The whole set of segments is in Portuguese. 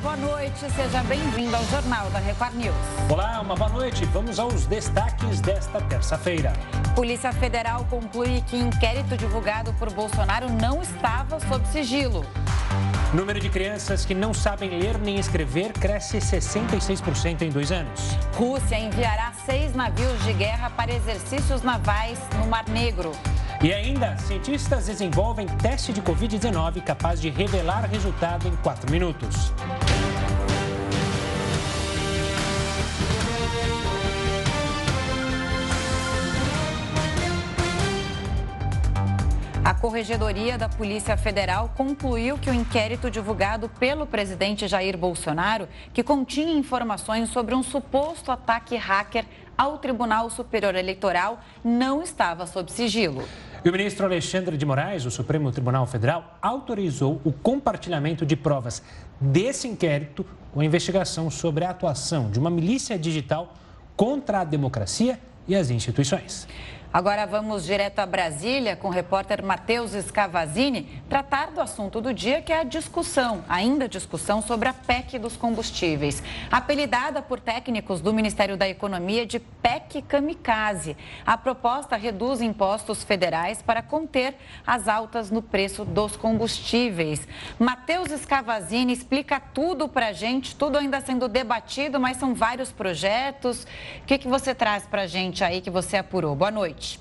boa noite. Seja bem-vindo ao Jornal da Record News. Olá, uma boa noite. Vamos aos destaques desta terça-feira. Polícia Federal conclui que inquérito divulgado por Bolsonaro não estava sob sigilo. Número de crianças que não sabem ler nem escrever cresce 66% em dois anos. Rússia enviará seis navios de guerra para exercícios navais no Mar Negro. E ainda, cientistas desenvolvem teste de Covid-19 capaz de revelar resultado em 4 minutos. Corregedoria da Polícia Federal concluiu que o inquérito divulgado pelo presidente Jair Bolsonaro, que continha informações sobre um suposto ataque hacker ao Tribunal Superior Eleitoral, não estava sob sigilo. E o ministro Alexandre de Moraes, do Supremo Tribunal Federal, autorizou o compartilhamento de provas desse inquérito com a investigação sobre a atuação de uma milícia digital contra a democracia e as instituições. Agora vamos direto a Brasília com o repórter Matheus Scavazini tratar do assunto do dia, que é a discussão, ainda discussão sobre a PEC dos combustíveis. Apelidada por técnicos do Ministério da Economia de PEC Kamikaze. A proposta reduz impostos federais para conter as altas no preço dos combustíveis. Matheus Scavazini explica tudo para a gente, tudo ainda sendo debatido, mas são vários projetos. O que, que você traz para a gente aí que você apurou? Boa noite noite.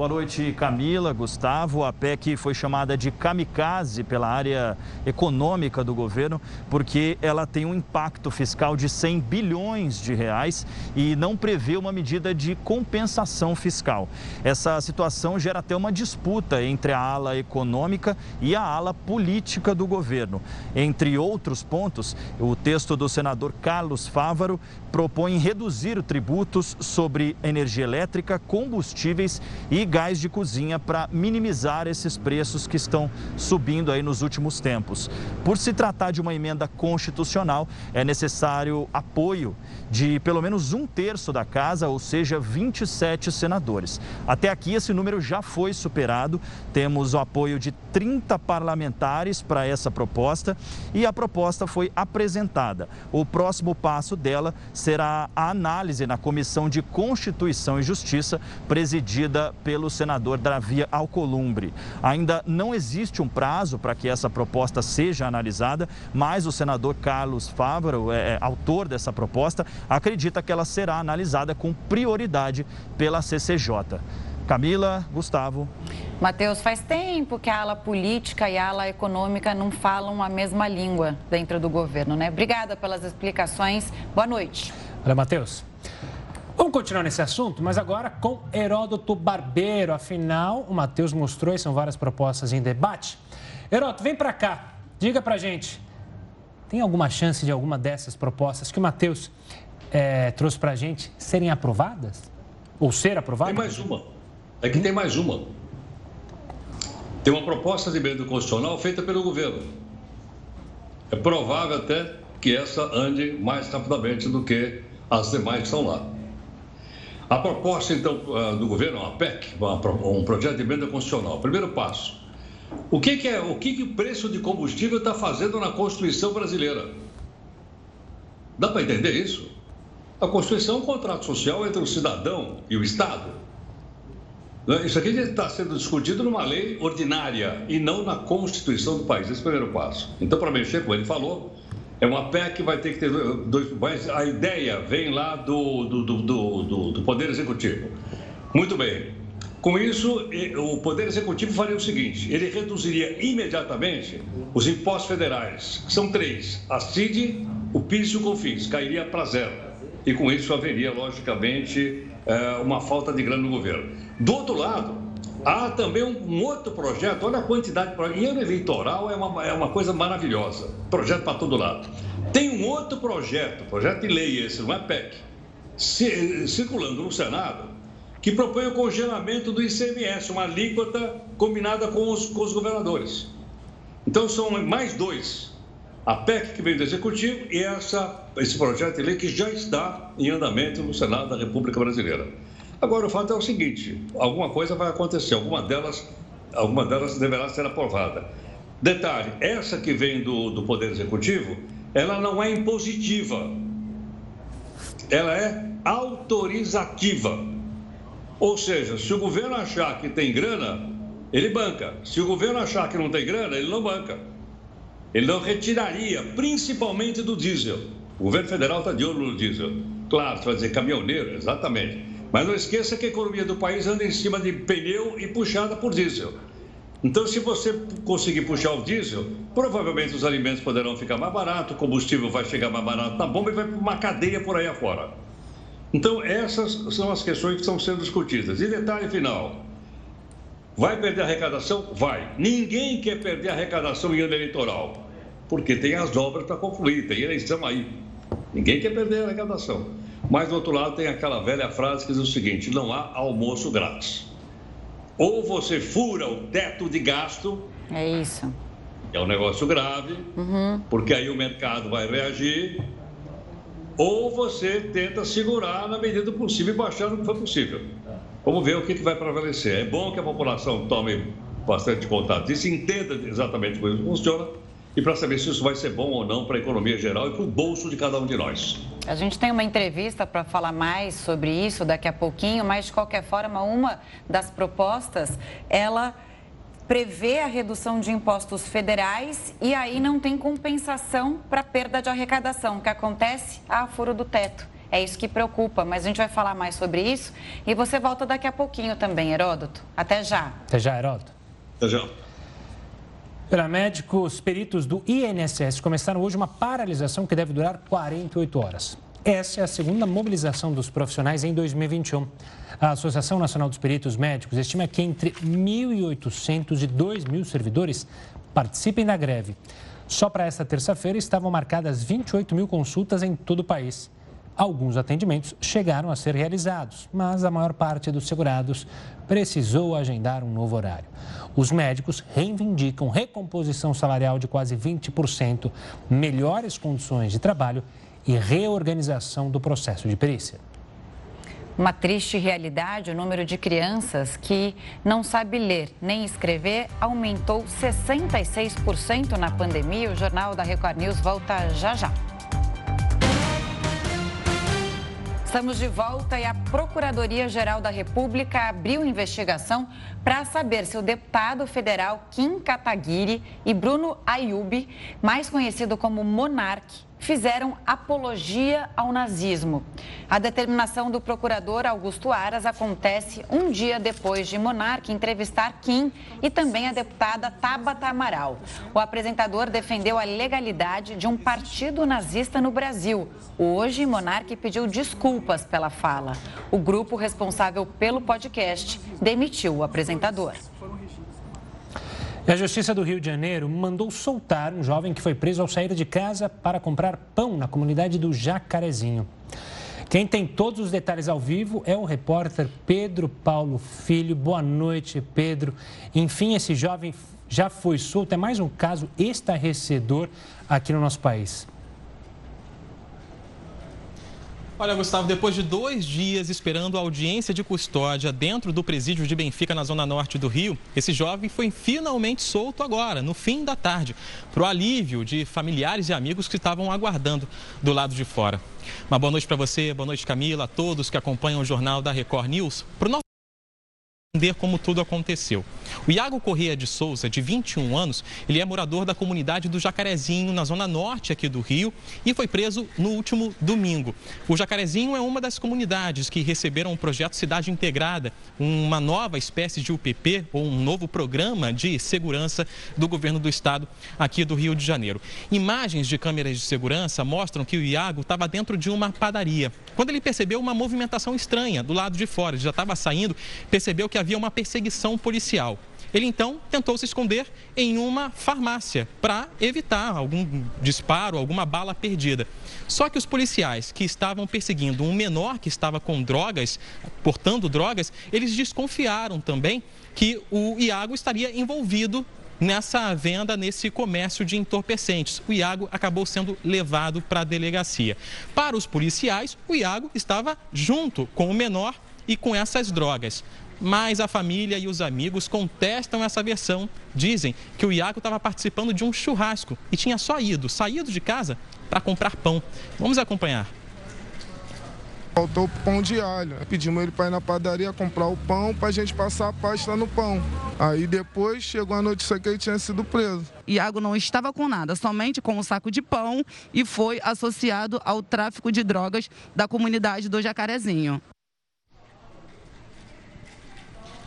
Boa noite, Camila, Gustavo. A PEC foi chamada de kamikaze pela área econômica do governo, porque ela tem um impacto fiscal de 100 bilhões de reais e não prevê uma medida de compensação fiscal. Essa situação gera até uma disputa entre a ala econômica e a ala política do governo. Entre outros pontos, o texto do senador Carlos Fávaro propõe reduzir tributos sobre energia elétrica, combustíveis e gás de cozinha para minimizar esses preços que estão subindo aí nos últimos tempos. Por se tratar de uma emenda constitucional, é necessário apoio de pelo menos um terço da casa, ou seja, 27 senadores. Até aqui esse número já foi superado. Temos o apoio de 30 parlamentares para essa proposta e a proposta foi apresentada. O próximo passo dela será a análise na Comissão de Constituição e Justiça, presidida pelo pelo senador Davi Alcolumbre. Ainda não existe um prazo para que essa proposta seja analisada, mas o senador Carlos Fávaro, é, é, autor dessa proposta, acredita que ela será analisada com prioridade pela CCJ. Camila, Gustavo. Matheus, faz tempo que a ala política e a ala econômica não falam a mesma língua dentro do governo, né? Obrigada pelas explicações. Boa noite. Olha, Matheus. Vamos continuar nesse assunto, mas agora com Heródoto Barbeiro. Afinal, o Matheus mostrou e são várias propostas em debate. Heródoto, vem para cá. Diga para gente, tem alguma chance de alguma dessas propostas que o Matheus é, trouxe para gente serem aprovadas? Ou ser aprovadas? Tem mais uma. É que tem mais uma. Tem uma proposta de emenda constitucional feita pelo governo. É provável até que essa ande mais rapidamente do que as demais que estão lá. A proposta, então, ah, do governo, a PEC, um projeto de emenda constitucional. Primeiro passo. O que, que é, o que, que o preço de combustível está fazendo na Constituição brasileira? Dá para entender isso? A Constituição é um contrato social entre o cidadão e o Estado. Né? Isso aqui está sendo discutido numa lei ordinária e não na Constituição do país. Esse é o primeiro passo. Então, para mexer, como ele falou, é uma PEC que vai ter que ter dois. Mas a ideia vem lá do, do, do, do, do Poder Executivo. Muito bem. Com isso, o Poder Executivo faria o seguinte: ele reduziria imediatamente os impostos federais, que são três: a CID, o PIS e o COFINS, cairia para zero. E com isso haveria, logicamente, é, uma falta de grana no governo. Do outro lado, Há também um, outro projeto, olha a quantidade de Em ano eleitoral é uma, é uma coisa maravilhosa. Projeto para todo lado. Tem um outro projeto, projeto de lei esse, não é PEC, circulando no Senado, que propõe o congelamento do ICMS, uma alíquota combinada com os, com os governadores. Então são mais dois. A PEC que vem do Executivo e essa, esse projeto de lei que já está em andamento no Senado da República Brasileira. Agora, o fato é o seguinte: alguma coisa vai acontecer, alguma delas, alguma delas deverá ser aprovada. Detalhe, essa que vem do, do Poder Executivo, ela não é impositiva, ela é autorizativa. Ou seja, se o governo achar que tem grana, ele banca. Se o governo achar que não tem grana, ele não banca. Ele não retiraria, principalmente do diesel. O governo federal está de olho no diesel. Claro, você vai dizer caminhoneiro, exatamente. Mas não esqueça que a economia do país anda em cima de pneu e puxada por diesel. Então, se você conseguir puxar o diesel, provavelmente os alimentos poderão ficar mais baratos, o combustível vai chegar mais barato na bomba e vai para uma cadeia por aí afora. Então, essas são as questões que estão sendo discutidas. E detalhe final: vai perder a arrecadação? Vai. Ninguém quer perder a arrecadação em ano eleitoral, porque tem as obras para concluir, tem eleição aí. Ninguém quer perder a arrecadação. Mas, do outro lado, tem aquela velha frase que diz o seguinte: não há almoço grátis. Ou você fura o teto de gasto. É isso. É um negócio grave, uhum. porque aí o mercado vai reagir. Ou você tenta segurar na medida do possível e baixar no que for possível. Vamos ver o que, que vai prevalecer. É bom que a população tome bastante contato disso, entenda exatamente como isso funciona e para saber se isso vai ser bom ou não para a economia geral e para o bolso de cada um de nós. A gente tem uma entrevista para falar mais sobre isso daqui a pouquinho, mas de qualquer forma, uma das propostas, ela prevê a redução de impostos federais e aí não tem compensação para perda de arrecadação, o que acontece a furo do teto. É isso que preocupa, mas a gente vai falar mais sobre isso e você volta daqui a pouquinho também, Heródoto. Até já. Até já, Heródoto. Até já. Pela médicos peritos do INSS começaram hoje uma paralisação que deve durar 48 horas. Essa é a segunda mobilização dos profissionais em 2021. A Associação Nacional dos Peritos Médicos estima que entre 1.800 e 2.000 servidores participem da greve. Só para esta terça-feira estavam marcadas 28 mil consultas em todo o país. Alguns atendimentos chegaram a ser realizados, mas a maior parte dos segurados precisou agendar um novo horário. Os médicos reivindicam recomposição salarial de quase 20%, melhores condições de trabalho e reorganização do processo de perícia. Uma triste realidade, o número de crianças que não sabe ler nem escrever aumentou 66% na pandemia. O Jornal da Record News volta já já. Estamos de volta e a Procuradoria-Geral da República abriu investigação para saber se o deputado federal Kim Kataguiri e Bruno Ayubi, mais conhecido como Monarque, fizeram apologia ao nazismo. A determinação do procurador Augusto Aras acontece um dia depois de Monarque entrevistar Kim e também a deputada Tabata Amaral. O apresentador defendeu a legalidade de um partido nazista no Brasil. Hoje, Monarque pediu desculpas pela fala. O grupo responsável pelo podcast demitiu o apresentador. A Justiça do Rio de Janeiro mandou soltar um jovem que foi preso ao sair de casa para comprar pão na comunidade do Jacarezinho. Quem tem todos os detalhes ao vivo é o repórter Pedro Paulo Filho. Boa noite, Pedro. Enfim, esse jovem já foi solto. É mais um caso estarrecedor aqui no nosso país. Olha, Gustavo, depois de dois dias esperando a audiência de custódia dentro do presídio de Benfica, na zona norte do Rio, esse jovem foi finalmente solto agora, no fim da tarde, para o alívio de familiares e amigos que estavam aguardando do lado de fora. Uma boa noite para você, boa noite, Camila, a todos que acompanham o jornal da Record News. Pro nosso entender como tudo aconteceu. O Iago Corrêa de Souza, de 21 anos, ele é morador da comunidade do Jacarezinho, na zona norte aqui do Rio, e foi preso no último domingo. O Jacarezinho é uma das comunidades que receberam o projeto Cidade Integrada, uma nova espécie de UPP, ou um novo programa de segurança do governo do estado aqui do Rio de Janeiro. Imagens de câmeras de segurança mostram que o Iago estava dentro de uma padaria. Quando ele percebeu uma movimentação estranha do lado de fora, ele já estava saindo, percebeu que havia uma perseguição policial. Ele então tentou se esconder em uma farmácia para evitar algum disparo, alguma bala perdida. Só que os policiais que estavam perseguindo um menor que estava com drogas, portando drogas, eles desconfiaram também que o Iago estaria envolvido nessa venda, nesse comércio de entorpecentes. O Iago acabou sendo levado para a delegacia. Para os policiais, o Iago estava junto com o menor e com essas drogas. Mas a família e os amigos contestam essa versão. Dizem que o Iago estava participando de um churrasco e tinha só ido, saído de casa para comprar pão. Vamos acompanhar. Faltou pão de alho. Pedimos ele para ir na padaria comprar o pão para a gente passar a pasta no pão. Aí depois chegou a notícia que ele tinha sido preso. Iago não estava com nada, somente com um saco de pão e foi associado ao tráfico de drogas da comunidade do Jacarezinho.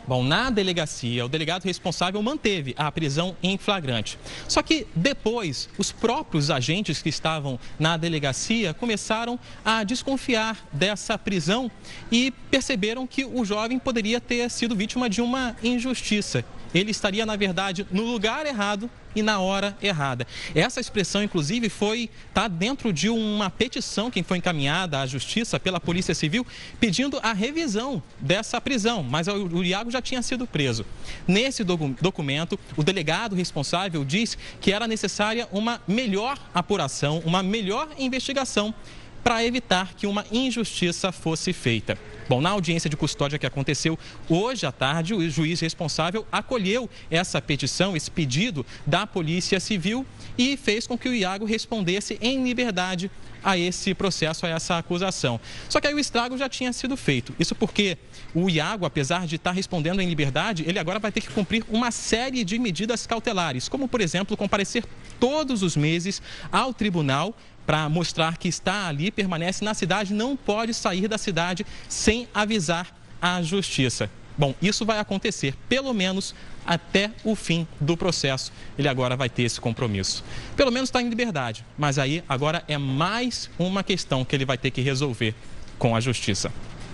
Bom, na delegacia, o delegado responsável manteve a prisão em flagrante. Só que depois, os próprios agentes que estavam na delegacia começaram a desconfiar dessa prisão e perceberam que o jovem poderia ter sido vítima de uma injustiça ele estaria, na verdade, no lugar errado e na hora errada. Essa expressão, inclusive, foi tá dentro de uma petição que foi encaminhada à Justiça pela Polícia Civil, pedindo a revisão dessa prisão, mas o Iago já tinha sido preso. Nesse documento, o delegado responsável diz que era necessária uma melhor apuração, uma melhor investigação para evitar que uma injustiça fosse feita. Bom, na audiência de custódia que aconteceu hoje à tarde, o juiz responsável acolheu essa petição, esse pedido da Polícia Civil e fez com que o Iago respondesse em liberdade a esse processo, a essa acusação. Só que aí o estrago já tinha sido feito. Isso porque o Iago, apesar de estar respondendo em liberdade, ele agora vai ter que cumprir uma série de medidas cautelares, como, por exemplo, comparecer todos os meses ao tribunal para mostrar que está ali, permanece na cidade, não pode sair da cidade sem avisar a justiça. Bom, isso vai acontecer pelo menos até o fim do processo. Ele agora vai ter esse compromisso. Pelo menos está em liberdade, mas aí agora é mais uma questão que ele vai ter que resolver com a justiça.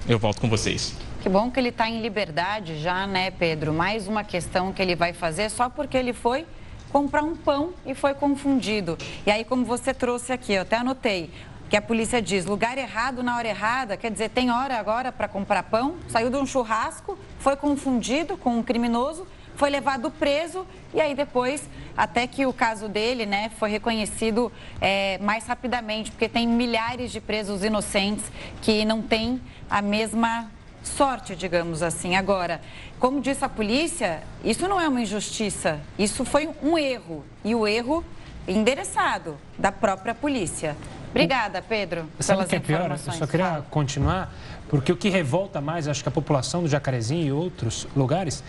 Eu volto com vocês. Que bom que ele está em liberdade já, né, Pedro? Mais uma questão que ele vai fazer só porque ele foi comprar um pão e foi confundido. E aí, como você trouxe aqui, eu até anotei, que a polícia diz lugar errado na hora errada, quer dizer, tem hora agora para comprar pão, saiu de um churrasco, foi confundido com um criminoso, foi levado preso e aí depois, até que o caso dele, né, foi reconhecido é, mais rapidamente, porque tem milhares de presos inocentes que não têm a mesma sorte, digamos assim. Agora, como disse a polícia, isso não é uma injustiça, isso foi um erro. E o erro endereçado da própria polícia. Obrigada, Pedro, Sabe pelas que é pior? Eu só queria continuar, porque o que revolta mais, acho que a população do Jacarezinho e outros lugares,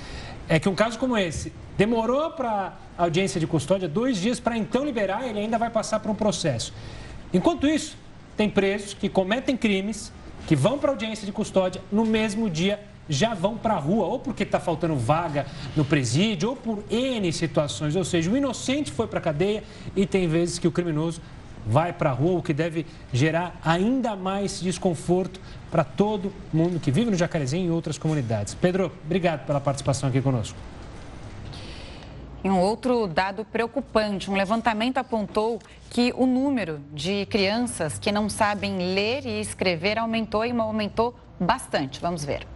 é que um caso como esse demorou para a audiência de custódia dois dias para então liberar, ele ainda vai passar por um processo. Enquanto isso, tem presos que cometem crimes que vão para audiência de custódia no mesmo dia já vão para a rua, ou porque está faltando vaga no presídio, ou por N situações. Ou seja, o inocente foi para a cadeia e tem vezes que o criminoso vai para a rua, o que deve gerar ainda mais desconforto para todo mundo que vive no Jacarezinho e outras comunidades. Pedro, obrigado pela participação aqui conosco. E um outro dado preocupante: um levantamento apontou que o número de crianças que não sabem ler e escrever aumentou e aumentou bastante. Vamos ver.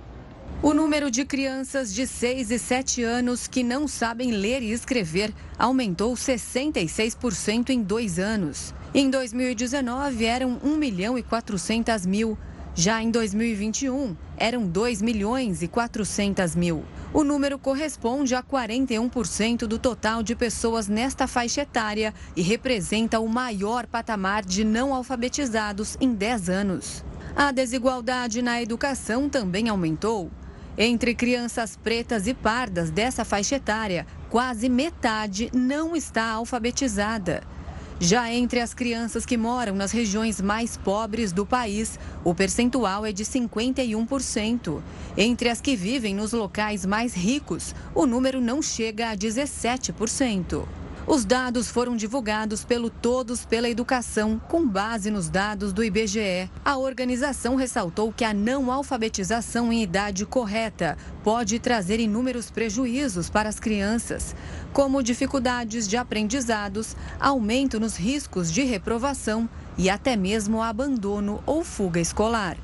O número de crianças de 6 e 7 anos que não sabem ler e escrever aumentou 66% em dois anos. Em 2019, eram 1 milhão e 400 mil. Já em 2021, eram 2 milhões e 400 mil. O número corresponde a 41% do total de pessoas nesta faixa etária e representa o maior patamar de não alfabetizados em 10 anos. A desigualdade na educação também aumentou. Entre crianças pretas e pardas dessa faixa etária, quase metade não está alfabetizada. Já entre as crianças que moram nas regiões mais pobres do país, o percentual é de 51%. Entre as que vivem nos locais mais ricos, o número não chega a 17%. Os dados foram divulgados pelo Todos pela Educação, com base nos dados do IBGE. A organização ressaltou que a não alfabetização em idade correta pode trazer inúmeros prejuízos para as crianças, como dificuldades de aprendizados, aumento nos riscos de reprovação e até mesmo abandono ou fuga escolar.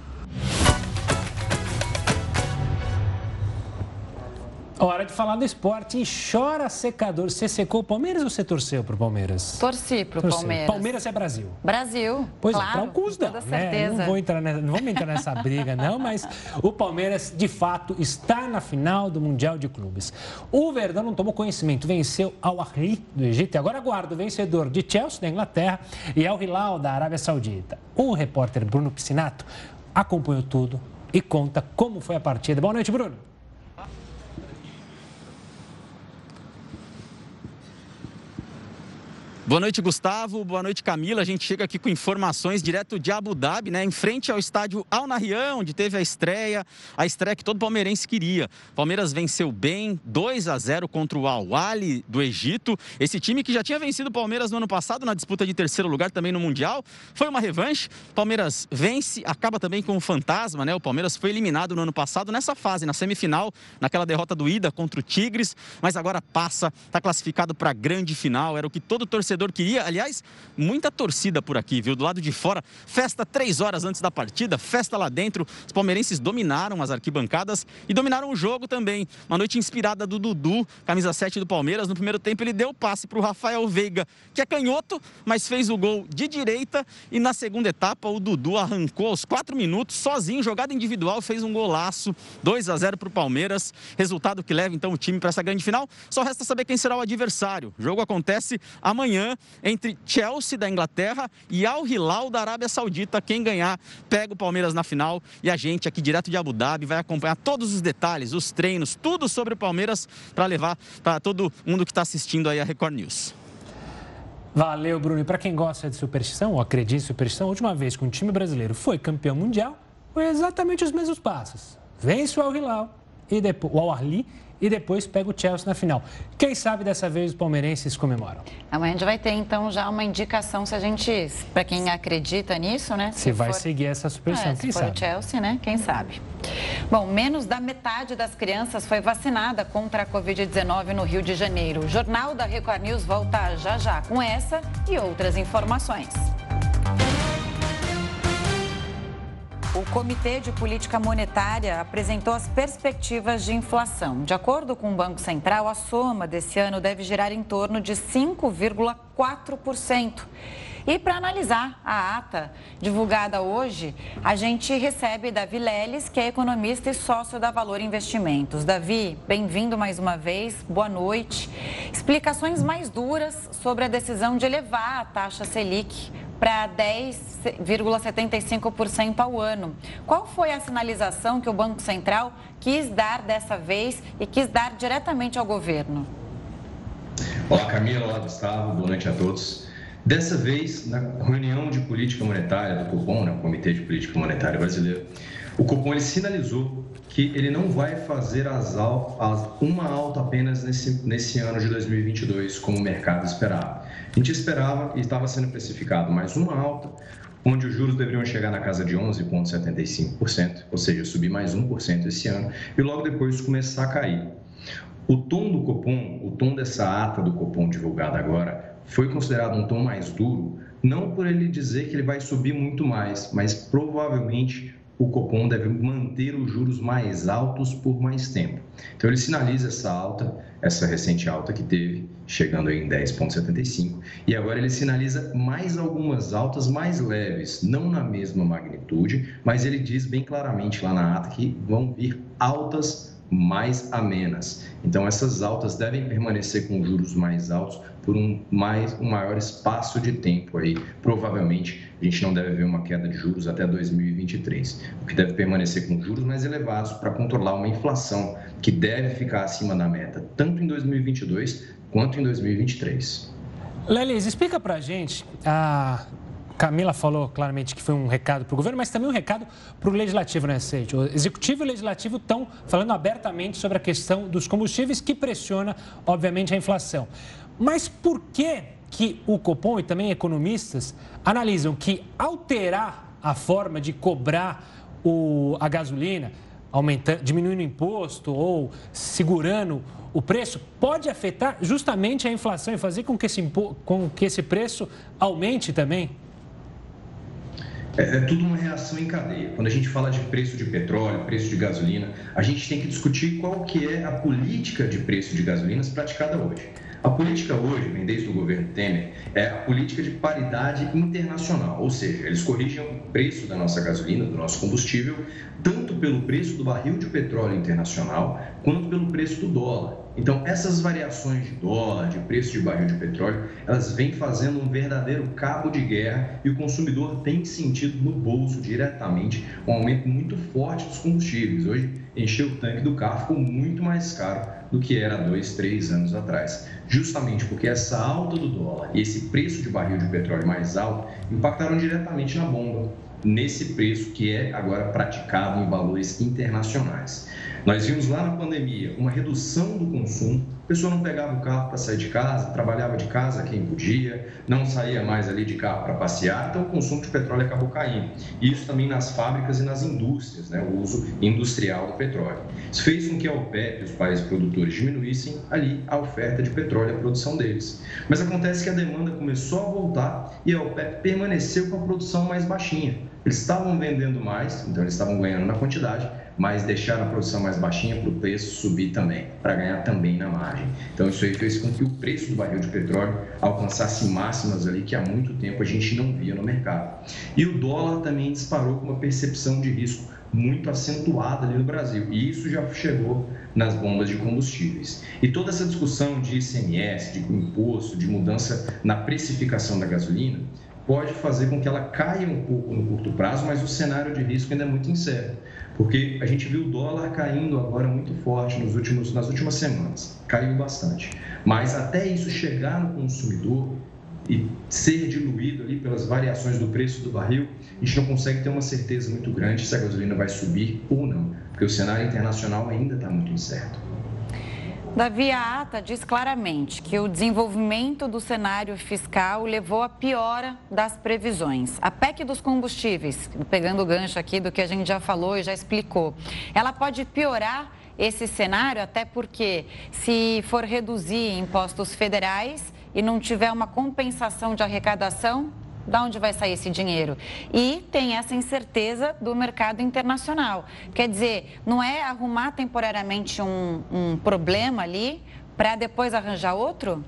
Hora de falar do esporte chora secador. Você secou o Palmeiras ou você torceu pro Palmeiras? Torci pro Torceu. Palmeiras. Palmeiras é Brasil. Brasil. Pois claro, é, para alguns não, né? Não, vou entrar nessa, não vamos entrar nessa briga, não, mas o Palmeiras, de fato, está na final do Mundial de Clubes. O Verdão não tomou conhecimento, venceu Al Ahly do Egito e agora aguarda o vencedor de Chelsea da Inglaterra e Al Hilal da Arábia Saudita. O repórter Bruno Piscinato acompanhou tudo e conta como foi a partida. Boa noite, Bruno. Boa noite, Gustavo. Boa noite, Camila. A gente chega aqui com informações direto de Abu Dhabi, né? Em frente ao estádio Al Nahyan, onde teve a estreia, a estreia que todo palmeirense queria. Palmeiras venceu bem, 2 a 0 contra o Al Ahly do Egito. Esse time que já tinha vencido o Palmeiras no ano passado na disputa de terceiro lugar também no Mundial. Foi uma revanche. Palmeiras vence, acaba também com o fantasma, né? O Palmeiras foi eliminado no ano passado nessa fase, na semifinal, naquela derrota do Ida contra o Tigres, mas agora passa, está classificado para a grande final. Era o que todo torcedor torcedor queria. Aliás, muita torcida por aqui, viu? Do lado de fora, festa três horas antes da partida, festa lá dentro. Os palmeirenses dominaram as arquibancadas e dominaram o jogo também. Uma noite inspirada do Dudu, camisa 7 do Palmeiras. No primeiro tempo, ele deu o passe para o Rafael Veiga, que é canhoto, mas fez o gol de direita. E na segunda etapa, o Dudu arrancou aos quatro minutos, sozinho, jogada individual, fez um golaço. 2 a 0 para o Palmeiras. Resultado que leva então o time para essa grande final. Só resta saber quem será o adversário. O jogo acontece amanhã entre Chelsea da Inglaterra e Al Hilal da Arábia Saudita. Quem ganhar pega o Palmeiras na final e a gente aqui direto de Abu Dhabi vai acompanhar todos os detalhes, os treinos, tudo sobre o Palmeiras para levar para todo mundo que está assistindo aí a Record News. Valeu, Bruno. E para quem gosta de superstição, ou acredita em superstição, a última vez que um time brasileiro foi campeão mundial foi exatamente os mesmos passos. Vence o Al Hilal e depois o Al Ahly e depois pega o Chelsea na final. Quem sabe dessa vez os palmeirenses comemoram. Amanhã a gente vai ter então já uma indicação se a gente, para quem acredita nisso, né? Se, se vai for... seguir essa superstição, é, quem se sabe? o Chelsea, né? Quem sabe. Bom, menos da metade das crianças foi vacinada contra a Covid-19 no Rio de Janeiro. O Jornal da Record News volta já já com essa e outras informações. O Comitê de Política Monetária apresentou as perspectivas de inflação. De acordo com o Banco Central, a soma desse ano deve girar em torno de 5,4%. E para analisar a ata divulgada hoje, a gente recebe Davi Leles, que é economista e sócio da Valor Investimentos. Davi, bem-vindo mais uma vez, boa noite. Explicações mais duras sobre a decisão de elevar a taxa Selic para 10,75% ao ano. Qual foi a sinalização que o Banco Central quis dar dessa vez e quis dar diretamente ao governo? Olá, Camila, olá, Gustavo, boa noite a todos. Dessa vez, na reunião de política monetária do Copom, né, Comitê de Política Monetária Brasileiro, o Copom ele sinalizou que ele não vai fazer as, uma alta apenas nesse, nesse ano de 2022, como o mercado esperava. A gente esperava e estava sendo precificado mais uma alta, onde os juros deveriam chegar na casa de 11,75%, ou seja, subir mais 1% esse ano, e logo depois começar a cair. O tom do Copom, o tom dessa ata do Copom divulgada agora, foi considerado um tom mais duro, não por ele dizer que ele vai subir muito mais, mas provavelmente o Copom deve manter os juros mais altos por mais tempo. Então ele sinaliza essa alta, essa recente alta que teve, chegando em 10,75, e agora ele sinaliza mais algumas altas mais leves, não na mesma magnitude, mas ele diz bem claramente lá na ata que vão vir altas mais amenas. Então essas altas devem permanecer com juros mais altos por um, mais, um maior espaço de tempo aí. Provavelmente a gente não deve ver uma queda de juros até 2023, o que deve permanecer com juros mais elevados para controlar uma inflação que deve ficar acima da meta, tanto em 2022 quanto em 2023. Lelis, explica para a gente a Camila falou claramente que foi um recado para o governo, mas também um recado para o legislativo, né, Seite? O executivo e o legislativo estão falando abertamente sobre a questão dos combustíveis que pressiona, obviamente, a inflação. Mas por que, que o Copom e também economistas analisam que alterar a forma de cobrar o, a gasolina, aumentando, diminuindo o imposto ou segurando o preço, pode afetar justamente a inflação e fazer com que esse, com que esse preço aumente também? É, é tudo uma reação em cadeia. Quando a gente fala de preço de petróleo, preço de gasolina, a gente tem que discutir qual que é a política de preço de gasolinas praticada hoje. A política hoje, vem desde o governo Temer, é a política de paridade internacional, ou seja, eles corrigem o preço da nossa gasolina, do nosso combustível, tanto pelo preço do barril de petróleo internacional, quanto pelo preço do dólar. Então, essas variações de dólar, de preço de barril de petróleo, elas vêm fazendo um verdadeiro cabo de guerra e o consumidor tem sentido no bolso diretamente um aumento muito forte dos combustíveis. Hoje, encher o tanque do carro ficou muito mais caro do que era dois, três anos atrás. Justamente porque essa alta do dólar e esse preço de barril de petróleo mais alto impactaram diretamente na bomba, nesse preço que é agora praticado em valores internacionais. Nós vimos lá na pandemia uma redução do consumo, a pessoa não pegava o carro para sair de casa, trabalhava de casa quem podia, não saía mais ali de carro para passear, então o consumo de petróleo acabou caindo. Isso também nas fábricas e nas indústrias, né, o uso industrial do petróleo. Isso fez com que a OPEP, os países produtores, diminuíssem ali a oferta de petróleo e a produção deles. Mas acontece que a demanda começou a voltar e a OPEP permaneceu com a produção mais baixinha. Eles estavam vendendo mais, então eles estavam ganhando na quantidade, mas deixaram a produção mais baixinha para o preço subir também, para ganhar também na margem. Então isso aí fez com que o preço do barril de petróleo alcançasse máximas ali que há muito tempo a gente não via no mercado. E o dólar também disparou com uma percepção de risco muito acentuada ali no Brasil. E isso já chegou nas bombas de combustíveis. E toda essa discussão de ICMS, de imposto, de mudança na precificação da gasolina, pode fazer com que ela caia um pouco no curto prazo, mas o cenário de risco ainda é muito incerto. Porque a gente viu o dólar caindo agora muito forte nos últimos, nas últimas semanas, caiu bastante. Mas até isso chegar no consumidor e ser diluído ali pelas variações do preço do barril, a gente não consegue ter uma certeza muito grande se a gasolina vai subir ou não, porque o cenário internacional ainda está muito incerto. Davi, a ata diz claramente que o desenvolvimento do cenário fiscal levou à piora das previsões. A PEC dos combustíveis, pegando o gancho aqui do que a gente já falou e já explicou, ela pode piorar esse cenário, até porque se for reduzir impostos federais e não tiver uma compensação de arrecadação, da onde vai sair esse dinheiro? E tem essa incerteza do mercado internacional. Quer dizer, não é arrumar temporariamente um, um problema ali para depois arranjar outro?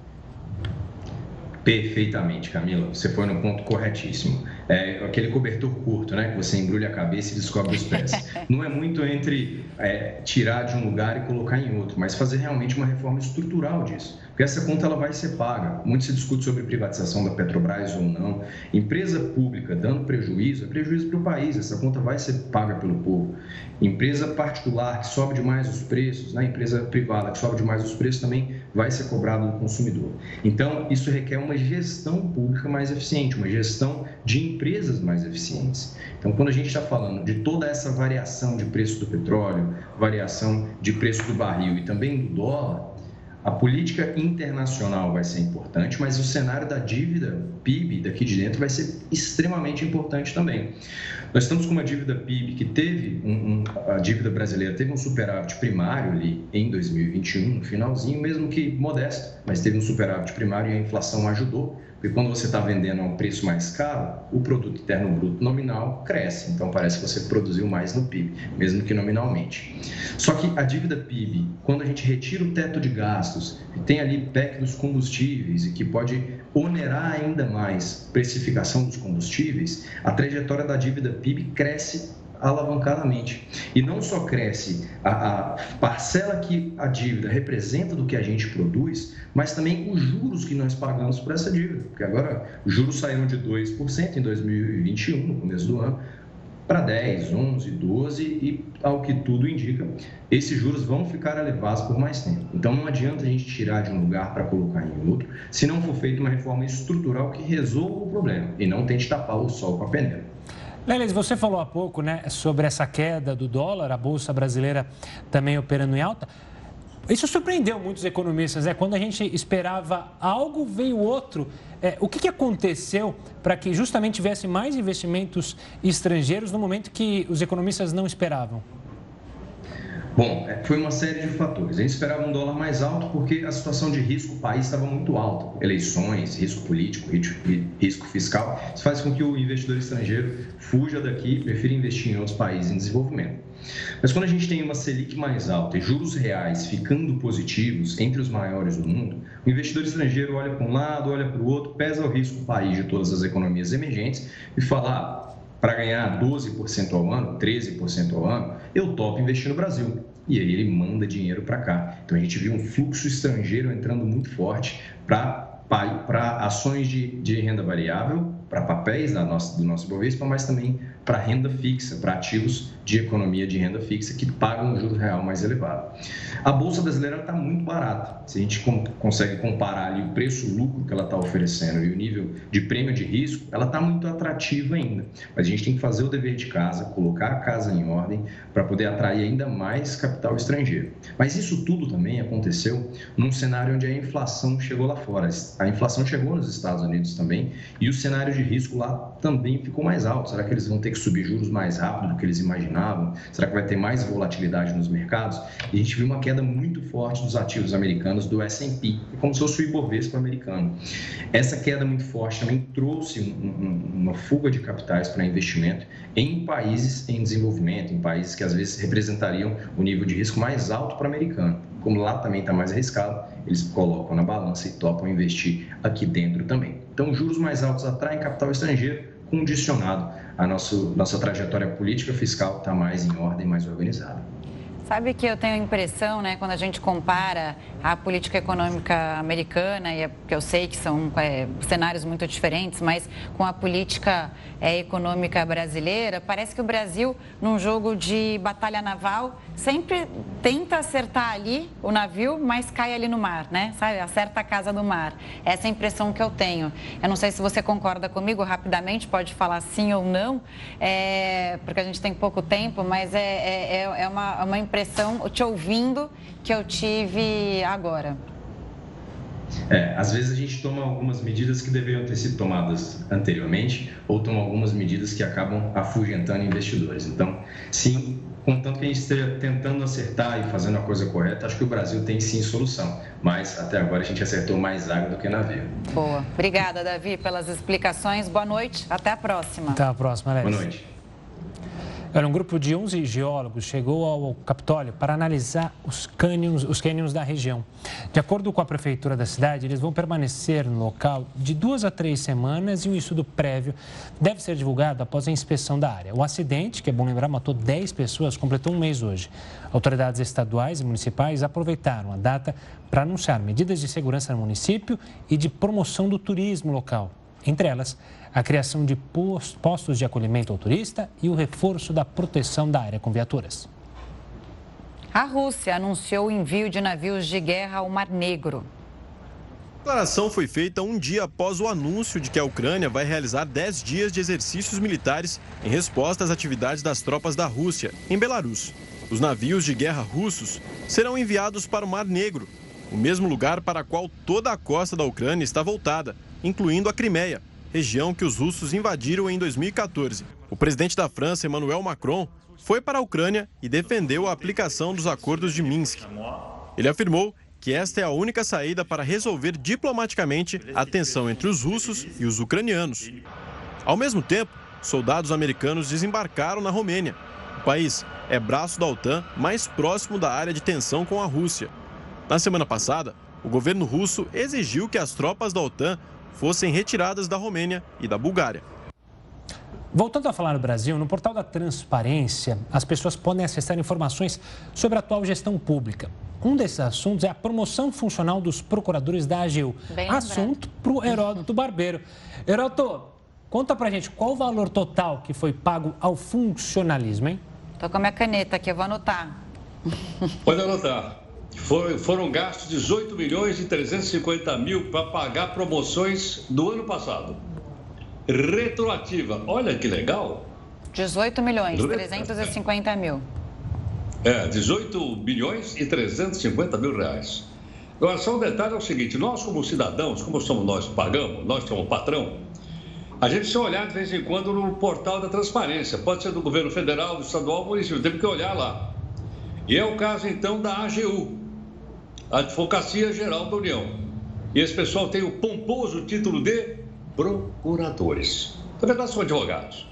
Perfeitamente, Camila. Você foi no ponto corretíssimo. É aquele cobertor curto, né? Que você embrulha a cabeça e descobre os pés. Não é muito entre é, tirar de um lugar e colocar em outro, mas fazer realmente uma reforma estrutural disso porque essa conta ela vai ser paga. Muito se discute sobre privatização da Petrobras ou não. Empresa pública dando prejuízo é prejuízo para o país, essa conta vai ser paga pelo povo. Empresa particular que sobe demais os preços, né? empresa privada que sobe demais os preços também vai ser cobrado do consumidor. Então, isso requer uma gestão pública mais eficiente, uma gestão de empresas mais eficientes. Então, quando a gente está falando de toda essa variação de preço do petróleo, variação de preço do barril e também do dólar, a política internacional vai ser importante, mas o cenário da dívida PIB daqui de dentro vai ser extremamente importante também. Nós estamos com uma dívida PIB que teve, um, um, a dívida brasileira teve um superávit primário ali em 2021, no finalzinho, mesmo que modesto, mas teve um superávit primário e a inflação ajudou porque quando você está vendendo a um preço mais caro, o produto interno bruto nominal cresce. Então parece que você produziu mais no PIB, mesmo que nominalmente. Só que a dívida PIB, quando a gente retira o teto de gastos, tem ali PEC dos combustíveis e que pode onerar ainda mais precificação dos combustíveis, a trajetória da dívida PIB cresce alavancadamente. E não só cresce a, a, parcela que a dívida representa do que a gente produz, mas também os juros que nós pagamos por essa dívida. Porque agora os juros saíram de 2% em 2021, no começo do ano, para 10, 11, 12 e, ao que tudo indica, esses juros vão ficar elevados por mais tempo. Então não adianta a gente tirar de um lugar para colocar em outro, se não for feita uma reforma estrutural que resolva o problema e não tente tapar o sol com a peneira. Lelis, você falou há pouco né, sobre essa queda do dólar, a Bolsa Brasileira também operando em alta. Isso surpreendeu muitos economistas, né? Quando a gente esperava algo, veio outro. É, o que, que aconteceu para que justamente tivesse mais investimentos estrangeiros no momento que os economistas não esperavam? Bom, é, foi uma série de fatores. A gente esperava um dólar mais alto porque a situação de risco do país estava muito alta. Eleições, risco político, risco fiscal. Isso faz com que o investidor estrangeiro fuja daqui e prefira investir em outros países em desenvolvimento. Mas quando a gente tem uma Selic mais alta e juros reais ficando positivos entre os maiores do mundo, o investidor estrangeiro olha para um lado, olha para o outro, pesa o risco do país de todas as economias emergentes e fala: ah, para ganhar 12% ao ano, 13% ao ano, eu topo investir no Brasil. E aí ele manda dinheiro para cá. Então a gente viu um fluxo estrangeiro entrando muito forte para ações de, de renda variável, para papéis da nossa, do nosso Bovespa, mas também para renda fixa, para ativos de economia de renda fixa que pagam um juro real mais elevado. A bolsa brasileira está muito barata. Se a gente consegue comparar ali o preço-lucro que ela está oferecendo e o nível de prêmio de risco, ela está muito atrativa ainda. Mas a gente tem que fazer o dever de casa, colocar a casa em ordem para poder atrair ainda mais capital estrangeiro. Mas isso tudo também aconteceu num cenário onde a inflação chegou lá fora. A inflação chegou nos Estados Unidos também e o cenário de risco lá também ficou mais alto. Será que eles vão ter que subir juros mais rápido do que eles imaginavam? Será que vai ter mais volatilidade nos mercados? E a gente viu uma queda muito forte dos ativos americanos do S&P, é como se fosse o Ibovespa americano. Essa queda muito forte também trouxe um, um, uma fuga de capitais para investimento em países em desenvolvimento, em países que às vezes representariam o nível de risco mais alto para o americano. Como lá também está mais arriscado, eles colocam na balança e topam investir aqui dentro também. Então, juros mais altos atraem capital estrangeiro, condicionado à nosso, nossa trajetória política fiscal está mais em ordem, mais organizada. Sabe que eu tenho a impressão, né, quando a gente compara a política econômica americana, e é, que eu sei que são é, cenários muito diferentes, mas com a política é, econômica brasileira, parece que o Brasil, num jogo de batalha naval, sempre tenta acertar ali o navio, mas cai ali no mar, né? Sabe? Acerta a casa do mar. Essa é a impressão que eu tenho. Eu não sei se você concorda comigo, rapidamente, pode falar sim ou não, é, porque a gente tem pouco tempo, mas é, é, é, é uma, uma impressão impressão, te ouvindo, que eu tive agora. É, às vezes a gente toma algumas medidas que deveriam ter sido tomadas anteriormente, ou toma algumas medidas que acabam afugentando investidores. Então, sim, contanto que a gente esteja tentando acertar e fazendo a coisa correta, acho que o Brasil tem sim solução. Mas até agora a gente acertou mais água do que navio. Boa. Obrigada, Davi, pelas explicações. Boa noite. Até a próxima. Até a próxima, Alex. Boa noite. Era um grupo de 11 geólogos chegou ao Capitólio para analisar os cânions, os cânions da região. De acordo com a prefeitura da cidade, eles vão permanecer no local de duas a três semanas e um estudo prévio deve ser divulgado após a inspeção da área. O acidente, que é bom lembrar, matou 10 pessoas, completou um mês hoje. Autoridades estaduais e municipais aproveitaram a data para anunciar medidas de segurança no município e de promoção do turismo local. Entre elas, a criação de postos de acolhimento ao turista e o reforço da proteção da área com viaturas. A Rússia anunciou o envio de navios de guerra ao Mar Negro. A declaração foi feita um dia após o anúncio de que a Ucrânia vai realizar 10 dias de exercícios militares em resposta às atividades das tropas da Rússia em Belarus. Os navios de guerra russos serão enviados para o Mar Negro, o mesmo lugar para o qual toda a costa da Ucrânia está voltada, incluindo a Crimeia, região que os russos invadiram em 2014. O presidente da França, Emmanuel Macron, foi para a Ucrânia e defendeu a aplicação dos acordos de Minsk. Ele afirmou que esta é a única saída para resolver diplomaticamente a tensão entre os russos e os ucranianos. Ao mesmo tempo, soldados americanos desembarcaram na Romênia. O país é braço da OTAN mais próximo da área de tensão com a Rússia. Na semana passada, o governo russo exigiu que as tropas da OTAN fossem retiradas da Romênia e da Bulgária. Voltando a falar no Brasil, no portal da Transparência, as pessoas podem acessar informações sobre a atual gestão pública. Um desses assuntos é a promoção funcional dos procuradores da AGU. Bem Assunto para o Heródoto Barbeiro. Heródoto, conta pra gente qual o valor total que foi pago ao funcionalismo, hein? Tô com a minha caneta aqui, eu vou anotar. Pode anotar. Foram, foram gastos 18 milhões e 350 mil para pagar promoções do ano passado. Retroativa. Olha que legal. 18 milhões e 350 mil. É, 18 milhões e 350 mil reais. Agora, só um detalhe é o seguinte: nós, como cidadãos, como somos nós que pagamos, nós somos patrão, a gente precisa olhar de vez em quando no portal da transparência. Pode ser do governo federal, do estadual, do município. Temos que olhar lá. E é o caso, então, da AGU, Advocacia Geral da União. E esse pessoal tem o pomposo título de procuradores. Na verdade, são advogados,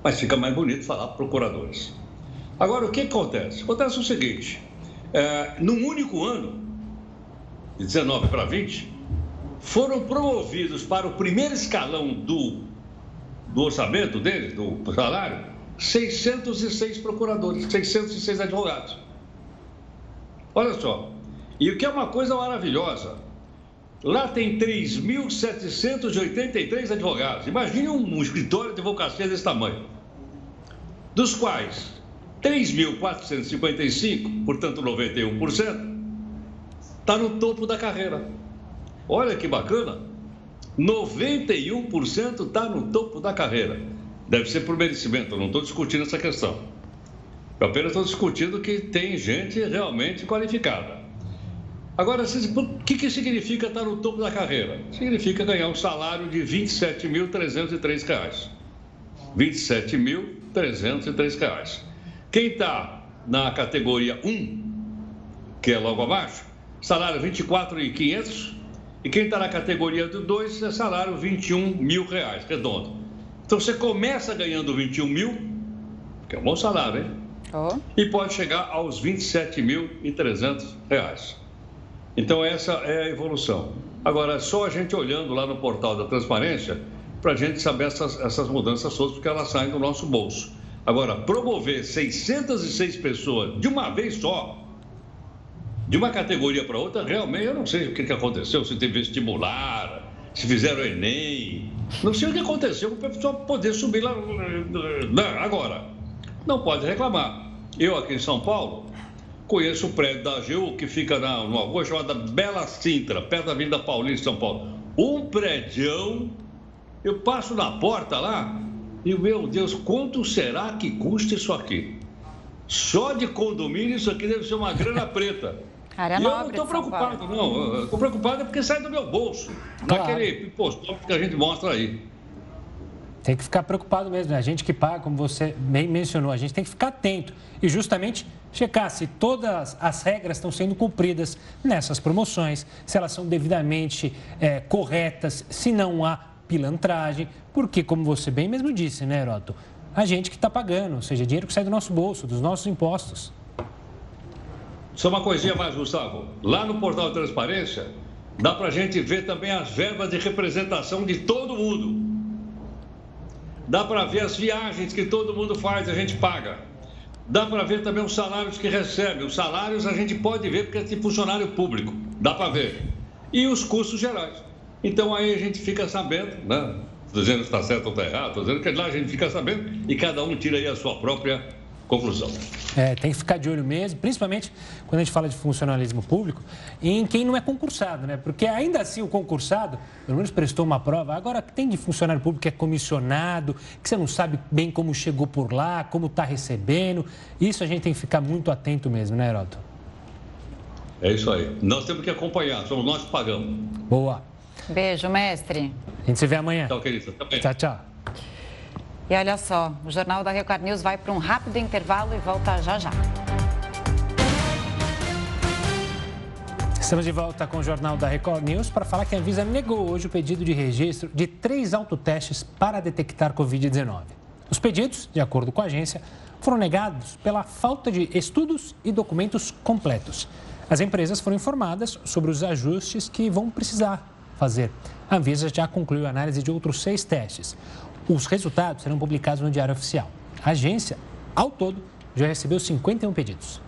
mas fica mais bonito falar procuradores. Agora, o que acontece? Acontece o seguinte: é, num único ano, de 19 para 20, foram promovidos para o primeiro escalão do, do orçamento deles, do salário, 606 procuradores, 606 advogados. Olha só. E o que é uma coisa maravilhosa, lá tem 3.783 advogados. Imagine um escritório de advocacia desse tamanho. Dos quais 3.455, portanto 91%, está no topo da carreira. Olha que bacana. 91% está no topo da carreira. Deve ser por merecimento, eu não estou discutindo essa questão. Eu apenas estou discutindo que tem gente realmente qualificada. Agora, o que, que significa estar no topo da carreira? Significa ganhar um salário de R$ 27.303. R$ 27.303. Quem está na categoria 1, que é logo abaixo, salário 24.500 e quem está na categoria do 2 é salário 21 mil reais, redondo. Então você começa ganhando 21 mil, que é um bom salário, hein? Oh. E pode chegar aos 27.300 reais. Então essa é a evolução. Agora, só a gente olhando lá no portal da transparência para a gente saber essas, essas mudanças todas, porque elas saem do nosso bolso. Agora, promover 606 pessoas de uma vez só, de uma categoria para outra, realmente eu não sei o que, que aconteceu, se teve vestibular, se fizeram Enem. Não sei o que aconteceu para a pessoa poder subir lá. Agora, não pode reclamar. Eu aqui em São Paulo conheço o prédio da AGU que fica na, numa rua chamada Bela Sintra, perto da Avenida Paulista, São Paulo. Um prédio, eu passo na porta lá e, meu Deus, quanto será que custa isso aqui? Só de condomínio isso aqui deve ser uma grana preta. Área e eu não estou preocupado, não. Estou preocupado é porque sai do meu bolso. Claro. Naquele que a gente mostra aí. Tem que ficar preocupado mesmo. Né? A gente que paga, como você bem mencionou, a gente tem que ficar atento e justamente checar se todas as regras estão sendo cumpridas nessas promoções, se elas são devidamente é, corretas, se não há pilantragem, porque, como você bem mesmo disse, né, Heroto? A gente que está pagando, ou seja, dinheiro que sai do nosso bolso, dos nossos impostos. Só uma coisinha mais, Gustavo. Lá no portal transparência, dá para a gente ver também as verbas de representação de todo mundo. Dá para ver as viagens que todo mundo faz, a gente paga. Dá para ver também os salários que recebe. Os salários a gente pode ver porque é de funcionário público. Dá para ver. E os custos gerais. Então aí a gente fica sabendo, né? Estou dizendo se está certo ou está errado, estou dizendo que lá a gente fica sabendo e cada um tira aí a sua própria conclusão. É, tem que ficar de olho mesmo, principalmente quando a gente fala de funcionalismo público, em quem não é concursado, né? Porque ainda assim o concursado, pelo menos prestou uma prova, agora tem de funcionário público que é comissionado, que você não sabe bem como chegou por lá, como está recebendo. Isso a gente tem que ficar muito atento mesmo, né, Heroto? É isso aí. Nós temos que acompanhar, somos nós que pagamos. Boa. Beijo, mestre. A gente se vê amanhã. Tchau, querida. Tchau, tchau. E olha só, o Jornal da Record News vai para um rápido intervalo e volta já já. Estamos de volta com o Jornal da Record News para falar que a Anvisa negou hoje o pedido de registro de três autotestes para detectar Covid-19. Os pedidos, de acordo com a agência, foram negados pela falta de estudos e documentos completos. As empresas foram informadas sobre os ajustes que vão precisar fazer. A Anvisa já concluiu a análise de outros seis testes. Os resultados serão publicados no Diário Oficial. A agência, ao todo, já recebeu 51 pedidos.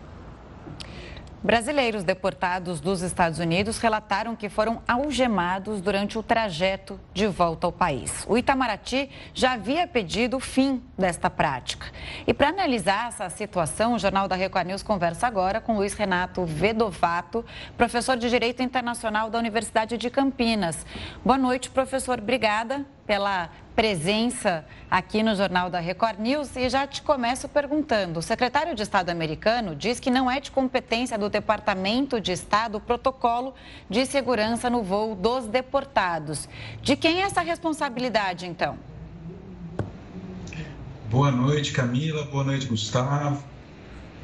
Brasileiros deportados dos Estados Unidos relataram que foram algemados durante o trajeto de volta ao país. O Itamaraty já havia pedido o fim desta prática. E para analisar essa situação, o Jornal da Record News conversa agora com Luiz Renato Vedovato, professor de Direito Internacional da Universidade de Campinas. Boa noite, professor. Obrigada pela presença aqui no Jornal da Record News e já te começo perguntando. O secretário de Estado americano diz que não é de competência do Departamento de Estado o protocolo de segurança no voo dos deportados. De quem é essa responsabilidade, então? Boa noite, Camila. Boa noite, Gustavo.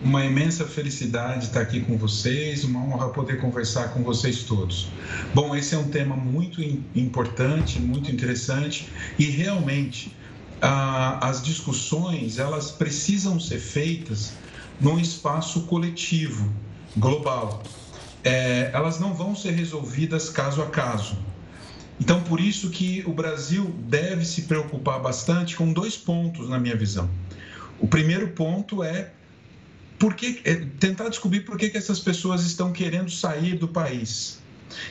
Uma imensa felicidade estar aqui com vocês, uma honra poder conversar com vocês todos. Bom, esse é um tema muito importante, muito interessante e realmente as discussões elas precisam ser feitas num espaço coletivo, global. É, elas não vão ser resolvidas caso a caso. Então, por isso que o Brasil deve se preocupar bastante com dois pontos, na minha visão. O primeiro ponto é, por que, é tentar descobrir por que, que essas pessoas estão querendo sair do país.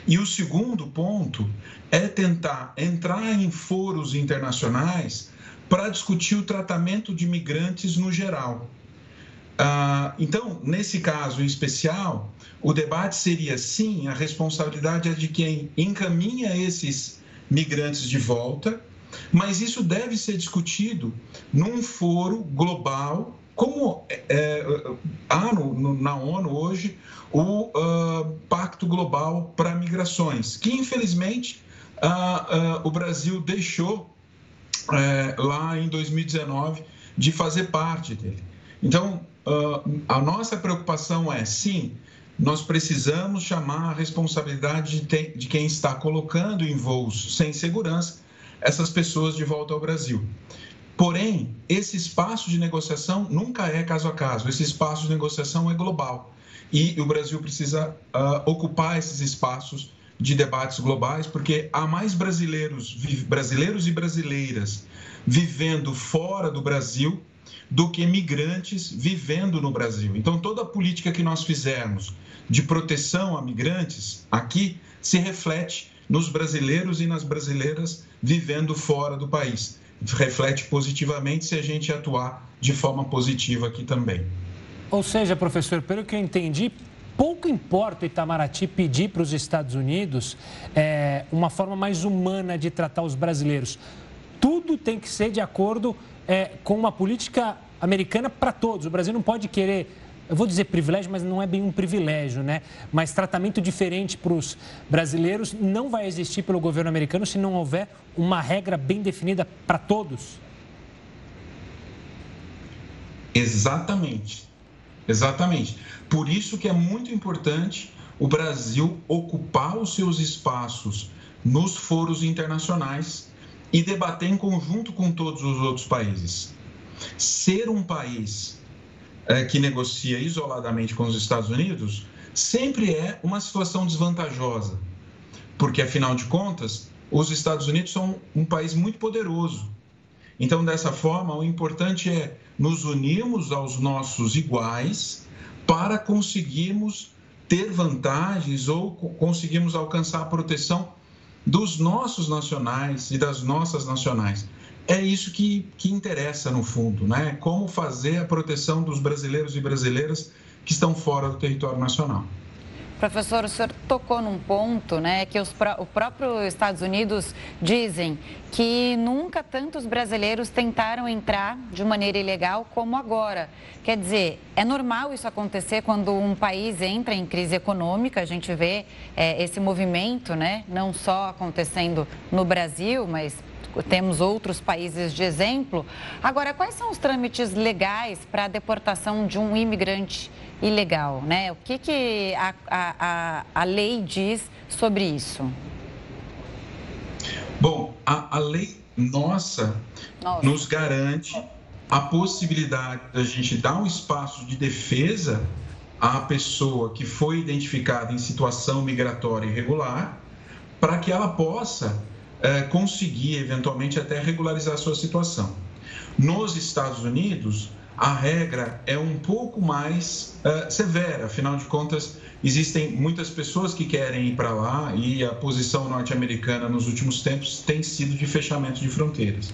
E o segundo ponto é tentar entrar em foros internacionais para discutir o tratamento de migrantes no geral. Ah, então, nesse caso em especial, o debate seria sim, a responsabilidade é de quem encaminha esses migrantes de volta, mas isso deve ser discutido num foro global, como é, é há no, no, na ONU hoje o uh, Pacto Global para Migrações, que infelizmente uh, uh, o Brasil deixou é, lá em 2019 de fazer parte dele. Então, a nossa preocupação é, sim, nós precisamos chamar a responsabilidade de, de quem está colocando em voos sem segurança essas pessoas de volta ao Brasil. Porém, esse espaço de negociação nunca é caso a caso, esse espaço de negociação é global. E o Brasil precisa uh, ocupar esses espaços de debates globais, porque há mais brasileiros, brasileiros e brasileiras vivendo fora do Brasil do que migrantes vivendo no Brasil. Então, toda a política que nós fizermos de proteção a migrantes aqui se reflete nos brasileiros e nas brasileiras vivendo fora do país. Reflete positivamente se a gente atuar de forma positiva aqui também. Ou seja, professor, pelo que eu entendi, pouco importa o Itamaraty pedir para os Estados Unidos é, uma forma mais humana de tratar os brasileiros. Tudo tem que ser de acordo é, com uma política americana para todos. O Brasil não pode querer, eu vou dizer privilégio, mas não é bem um privilégio, né? Mas tratamento diferente para os brasileiros não vai existir pelo governo americano se não houver uma regra bem definida para todos. Exatamente. Exatamente. Por isso que é muito importante o Brasil ocupar os seus espaços nos foros internacionais e debater em conjunto com todos os outros países. Ser um país é, que negocia isoladamente com os Estados Unidos sempre é uma situação desvantajosa, porque afinal de contas, os Estados Unidos são um país muito poderoso. Então, dessa forma, o importante é nos unirmos aos nossos iguais para conseguirmos ter vantagens ou conseguirmos alcançar a proteção dos nossos nacionais e das nossas nacionais. É isso que, que interessa no fundo, né? Como fazer a proteção dos brasileiros e brasileiras que estão fora do território nacional. Professor, o senhor tocou num ponto, né, que os, o próprio Estados Unidos dizem que nunca tantos brasileiros tentaram entrar de maneira ilegal como agora. Quer dizer, é normal isso acontecer quando um país entra em crise econômica, a gente vê é, esse movimento, né, não só acontecendo no Brasil, mas temos outros países de exemplo. Agora, quais são os trâmites legais para a deportação de um imigrante ilegal? Né? O que, que a, a, a lei diz sobre isso? Bom, a, a lei nossa, nossa nos garante a possibilidade da gente dar um espaço de defesa à pessoa que foi identificada em situação migratória irregular, para que ela possa é, conseguir eventualmente até regularizar a sua situação. Nos Estados Unidos, a regra é um pouco mais uh, severa, afinal de contas, existem muitas pessoas que querem ir para lá e a posição norte-americana nos últimos tempos tem sido de fechamento de fronteiras.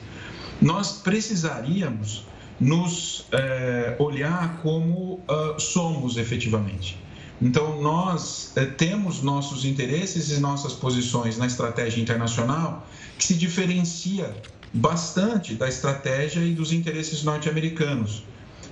Nós precisaríamos nos uh, olhar como uh, somos efetivamente. Então, nós eh, temos nossos interesses e nossas posições na estratégia internacional que se diferencia bastante da estratégia e dos interesses norte-americanos.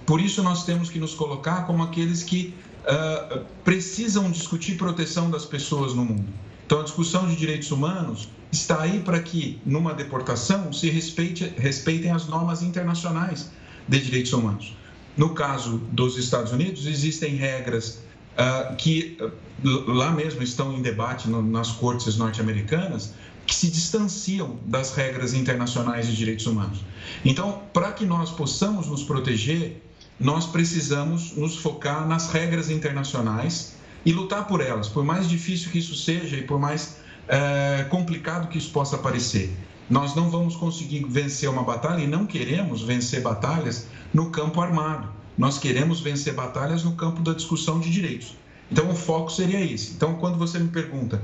Por isso, nós temos que nos colocar como aqueles que uh, precisam discutir proteção das pessoas no mundo. Então, a discussão de direitos humanos está aí para que, numa deportação, se respeite, respeitem as normas internacionais de direitos humanos. No caso dos Estados Unidos, existem regras uh, que uh, lá mesmo estão em debate nas cortes norte-americanas, que se distanciam das regras internacionais de direitos humanos. Então, para que nós possamos nos proteger, nós precisamos nos focar nas regras internacionais e lutar por elas, por mais difícil que isso seja e por mais é, complicado que isso possa parecer. Nós não vamos conseguir vencer uma batalha e não queremos vencer batalhas no campo armado. Nós queremos vencer batalhas no campo da discussão de direitos. Então, o foco seria esse. Então, quando você me pergunta,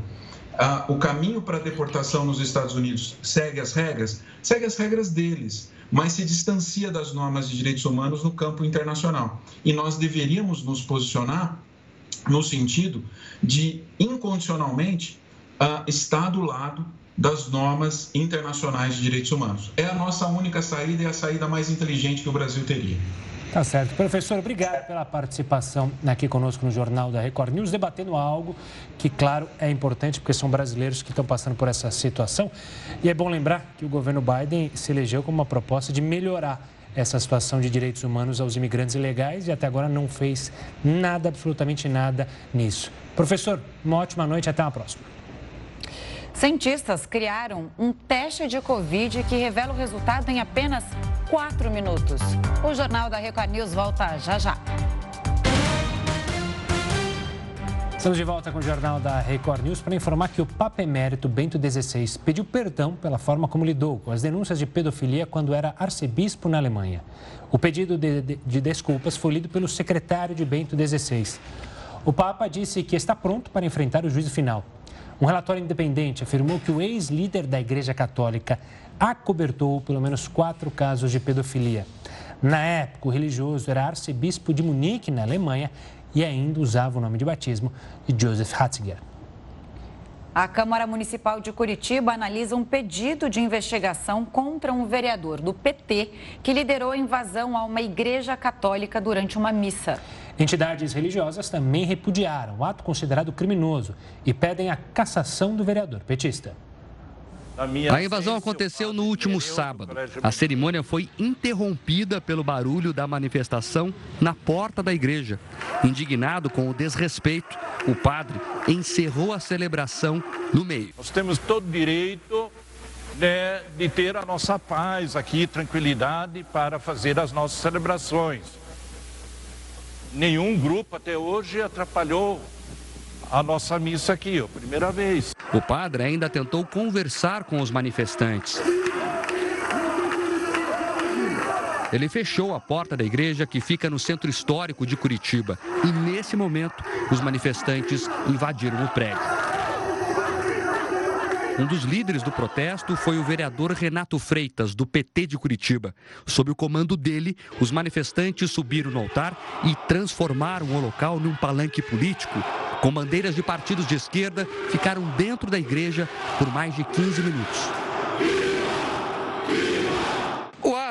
ah, o caminho para a deportação nos Estados Unidos segue as regras? Segue as regras deles, mas se distancia das normas de direitos humanos no campo internacional. E nós deveríamos nos posicionar no sentido de, incondicionalmente, uh, estar do lado das normas internacionais de direitos humanos. É a nossa única saída e a saída mais inteligente que o Brasil teria. Tá certo. Professor, obrigado pela participação aqui conosco no Jornal da Record News, debatendo algo que, claro, é importante, porque são brasileiros que estão passando por essa situação. E é bom lembrar que o governo Biden se elegeu com uma proposta de melhorar essa situação de direitos humanos aos imigrantes ilegais e até agora não fez nada, absolutamente nada nisso. Professor, uma ótima noite até a próxima. Cientistas criaram um teste de Covid que revela o resultado em apenas quatro minutos. O Jornal da Record News volta já já. Estamos de volta com o Jornal da Record News para informar que o Papa Emérito Bento XVI pediu perdão pela forma como lidou com as denúncias de pedofilia quando era arcebispo na Alemanha. O pedido de, de, de desculpas foi lido pelo secretário de Bento XVI. O Papa disse que está pronto para enfrentar o juízo final. Um relatório independente afirmou que o ex-líder da Igreja Católica acobertou pelo menos quatro casos de pedofilia. Na época, o religioso era arcebispo de Munique, na Alemanha, e ainda usava o nome de batismo de Joseph Ratzinger. A Câmara Municipal de Curitiba analisa um pedido de investigação contra um vereador do PT que liderou a invasão a uma igreja católica durante uma missa. Entidades religiosas também repudiaram o ato considerado criminoso e pedem a cassação do vereador petista. A invasão aconteceu no último sábado. A cerimônia foi interrompida pelo barulho da manifestação na porta da igreja. Indignado com o desrespeito, o padre encerrou a celebração no meio. Nós temos todo direito né, de ter a nossa paz aqui, tranquilidade para fazer as nossas celebrações. Nenhum grupo até hoje atrapalhou a nossa missa aqui, ó, primeira vez. O padre ainda tentou conversar com os manifestantes. Ele fechou a porta da igreja que fica no centro histórico de Curitiba e, nesse momento, os manifestantes invadiram o prédio. Um dos líderes do protesto foi o vereador Renato Freitas, do PT de Curitiba. Sob o comando dele, os manifestantes subiram no altar e transformaram o local num palanque político. Com bandeiras de partidos de esquerda, ficaram dentro da igreja por mais de 15 minutos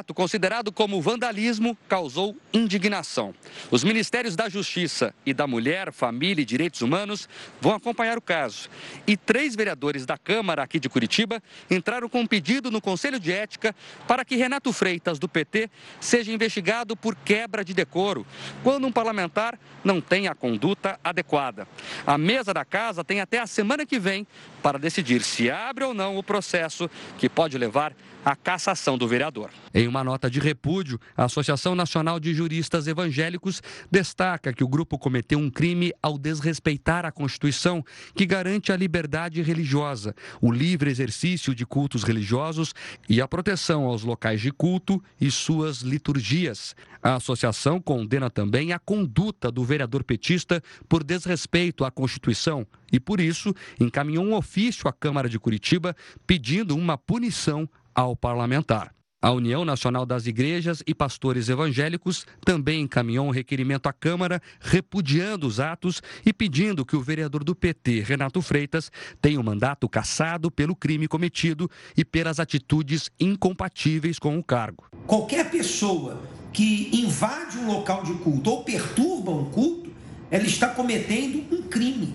ato, considerado como vandalismo, causou indignação. Os Ministérios da Justiça e da Mulher, Família e Direitos Humanos vão acompanhar o caso. E três vereadores da Câmara aqui de Curitiba entraram com um pedido no Conselho de Ética para que Renato Freitas, do PT, seja investigado por quebra de decoro, quando um parlamentar não tem a conduta adequada. A mesa da casa tem até a semana que vem para decidir se abre ou não o processo que pode levar à cassação do vereador. Em uma nota de repúdio, a Associação Nacional de Juristas Evangélicos destaca que o grupo cometeu um crime ao desrespeitar a Constituição, que garante a liberdade religiosa, o livre exercício de cultos religiosos e a proteção aos locais de culto e suas liturgias. A associação condena também a conduta do vereador petista por desrespeito à Constituição e, por isso, encaminhou um ofício à Câmara de Curitiba pedindo uma punição ao parlamentar. A União Nacional das Igrejas e Pastores Evangélicos também encaminhou um requerimento à Câmara repudiando os atos e pedindo que o vereador do PT, Renato Freitas, tenha o mandato cassado pelo crime cometido e pelas atitudes incompatíveis com o cargo. Qualquer pessoa que invade um local de culto ou perturba um culto, ela está cometendo um crime.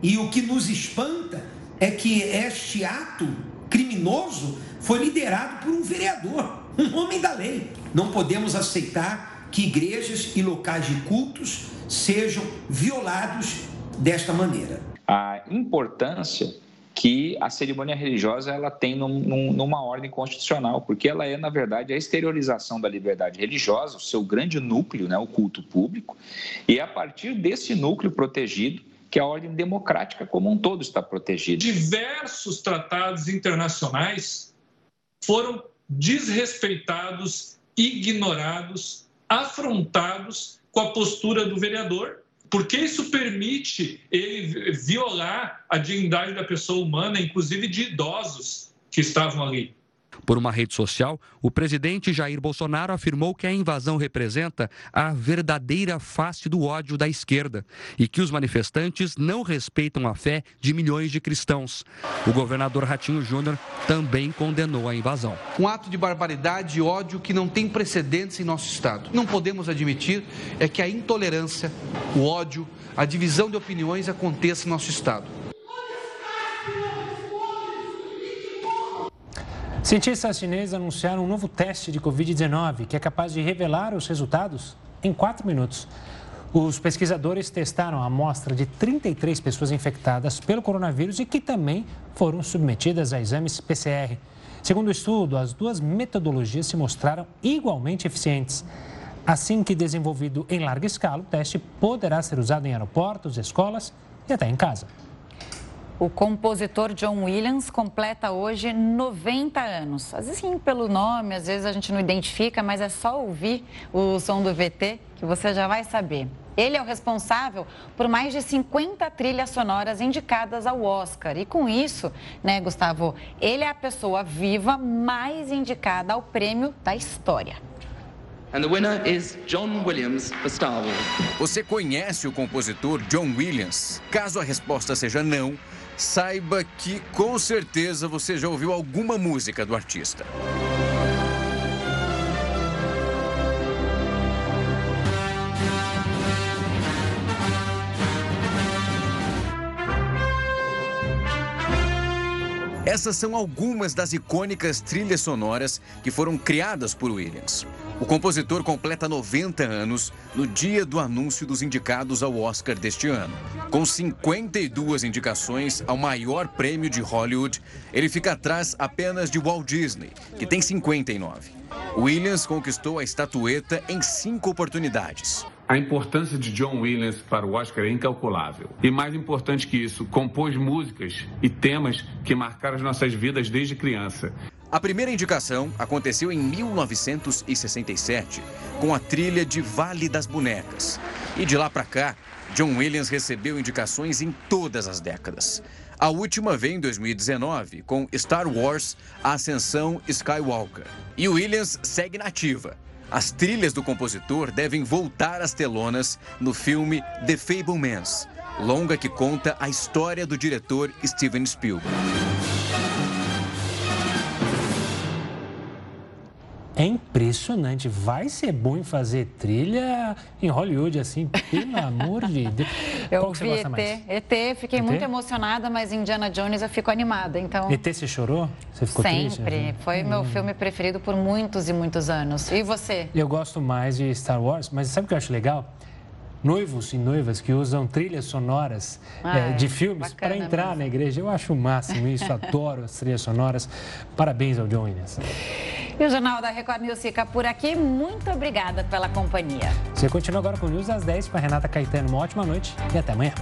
E o que nos espanta é que este ato criminoso foi liderado por um vereador, um homem da lei. Não podemos aceitar que igrejas e locais de cultos sejam violados desta maneira. A importância que a cerimônia religiosa ela tem num, num, numa ordem constitucional, porque ela é, na verdade, a exteriorização da liberdade religiosa, o seu grande núcleo, né, o culto público, e é a partir desse núcleo protegido que a ordem democrática como um todo está protegida. Diversos tratados internacionais foram desrespeitados, ignorados, afrontados com a postura do vereador porque isso permite ele violar a dignidade da pessoa humana, inclusive de idosos que estavam ali. Por uma rede social, o presidente Jair Bolsonaro afirmou que a invasão representa a verdadeira face do ódio da esquerda e que os manifestantes não respeitam a fé de milhões de cristãos. O governador Ratinho Júnior também condenou a invasão. Um ato de barbaridade e ódio que não tem precedentes em nosso Estado. Não podemos admitir é que a intolerância, o ódio, a divisão de opiniões aconteça em nosso Estado. Cientistas chineses anunciaram um novo teste de Covid-19 que é capaz de revelar os resultados em quatro minutos. Os pesquisadores testaram a amostra de 33 pessoas infectadas pelo coronavírus e que também foram submetidas a exames PCR. Segundo o estudo, as duas metodologias se mostraram igualmente eficientes. Assim que desenvolvido em larga escala, o teste poderá ser usado em aeroportos, escolas e até em casa. O compositor John Williams completa hoje 90 anos. Às vezes, sim, pelo nome, às vezes a gente não identifica, mas é só ouvir o som do VT que você já vai saber. Ele é o responsável por mais de 50 trilhas sonoras indicadas ao Oscar. E com isso, né, Gustavo, ele é a pessoa viva mais indicada ao prêmio da história. And the winner is John Williams for Star Wars. Você conhece o compositor John Williams? Caso a resposta seja não, saiba que com certeza você já ouviu alguma música do artista. Essas são algumas das icônicas trilhas sonoras que foram criadas por Williams. O compositor completa 90 anos no dia do anúncio dos indicados ao Oscar deste ano. Com 52 indicações ao maior prêmio de Hollywood, ele fica atrás apenas de Walt Disney, que tem 59. Williams conquistou a estatueta em cinco oportunidades. A importância de John Williams para o Oscar é incalculável. E mais importante que isso, compôs músicas e temas que marcaram as nossas vidas desde criança. A primeira indicação aconteceu em 1967, com a trilha de Vale das Bonecas. E de lá para cá, John Williams recebeu indicações em todas as décadas. A última veio em 2019, com Star Wars A Ascensão Skywalker. E Williams segue nativa. As trilhas do compositor devem voltar às telonas no filme The Fablemans, longa que conta a história do diretor Steven Spielberg. É impressionante. Vai ser bom em fazer trilha em Hollywood, assim, pelo amor de Deus. Eu Qual vi ET, mais? ET, fiquei ET? muito emocionada, mas Indiana Jones eu fico animada, então... ET, você chorou? Você ficou Sempre. triste? Sempre. Foi hum. meu filme preferido por muitos e muitos anos. E você? Eu gosto mais de Star Wars, mas sabe o que eu acho legal? noivos e noivas que usam trilhas sonoras é, de filmes para entrar mesmo. na igreja. Eu acho o máximo isso, adoro as trilhas sonoras. Parabéns ao John Williams. E o Jornal da Record News fica por aqui. Muito obrigada pela companhia. Você continua agora com o News às 10 com a Renata Caetano. Uma ótima noite e até amanhã.